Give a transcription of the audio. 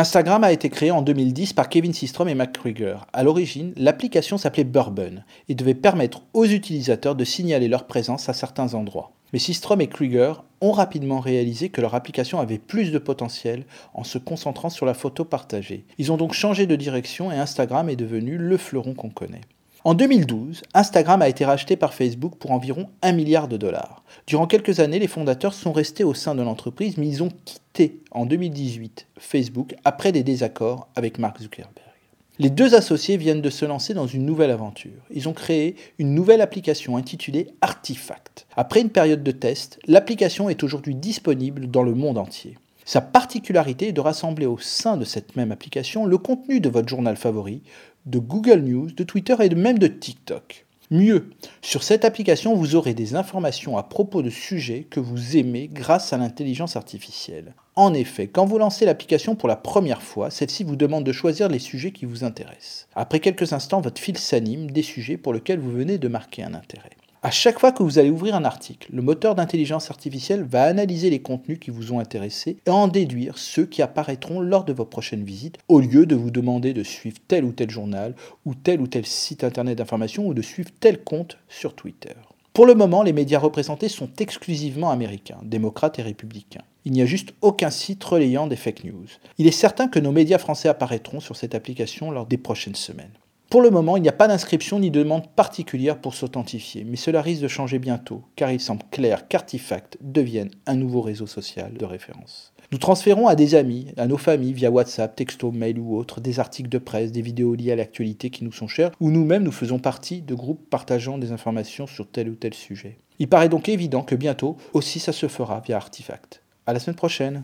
Instagram a été créé en 2010 par Kevin Systrom et Mac Krueger. À l'origine, l'application s'appelait Bourbon et devait permettre aux utilisateurs de signaler leur présence à certains endroits. Mais Systrom et Krueger ont rapidement réalisé que leur application avait plus de potentiel en se concentrant sur la photo partagée. Ils ont donc changé de direction et Instagram est devenu le fleuron qu'on connaît. En 2012, Instagram a été racheté par Facebook pour environ 1 milliard de dollars. Durant quelques années, les fondateurs sont restés au sein de l'entreprise, mais ils ont quitté en 2018 Facebook après des désaccords avec Mark Zuckerberg. Les deux associés viennent de se lancer dans une nouvelle aventure. Ils ont créé une nouvelle application intitulée Artifact. Après une période de test, l'application est aujourd'hui disponible dans le monde entier. Sa particularité est de rassembler au sein de cette même application le contenu de votre journal favori, de Google News, de Twitter et même de TikTok. Mieux, sur cette application, vous aurez des informations à propos de sujets que vous aimez grâce à l'intelligence artificielle. En effet, quand vous lancez l'application pour la première fois, celle-ci vous demande de choisir les sujets qui vous intéressent. Après quelques instants, votre fil s'anime des sujets pour lesquels vous venez de marquer un intérêt. À chaque fois que vous allez ouvrir un article, le moteur d'intelligence artificielle va analyser les contenus qui vous ont intéressé et en déduire ceux qui apparaîtront lors de vos prochaines visites, au lieu de vous demander de suivre tel ou tel journal ou tel ou tel site internet d'information ou de suivre tel compte sur Twitter. Pour le moment, les médias représentés sont exclusivement américains, démocrates et républicains. Il n'y a juste aucun site relayant des fake news. Il est certain que nos médias français apparaîtront sur cette application lors des prochaines semaines. Pour le moment, il n'y a pas d'inscription ni de demande particulière pour s'authentifier, mais cela risque de changer bientôt, car il semble clair qu'Artifact devienne un nouveau réseau social de référence. Nous transférons à des amis, à nos familles via WhatsApp, texto, mail ou autre, des articles de presse, des vidéos liées à l'actualité qui nous sont chères, ou nous-mêmes nous faisons partie de groupes partageant des informations sur tel ou tel sujet. Il paraît donc évident que bientôt aussi ça se fera via Artifact. À la semaine prochaine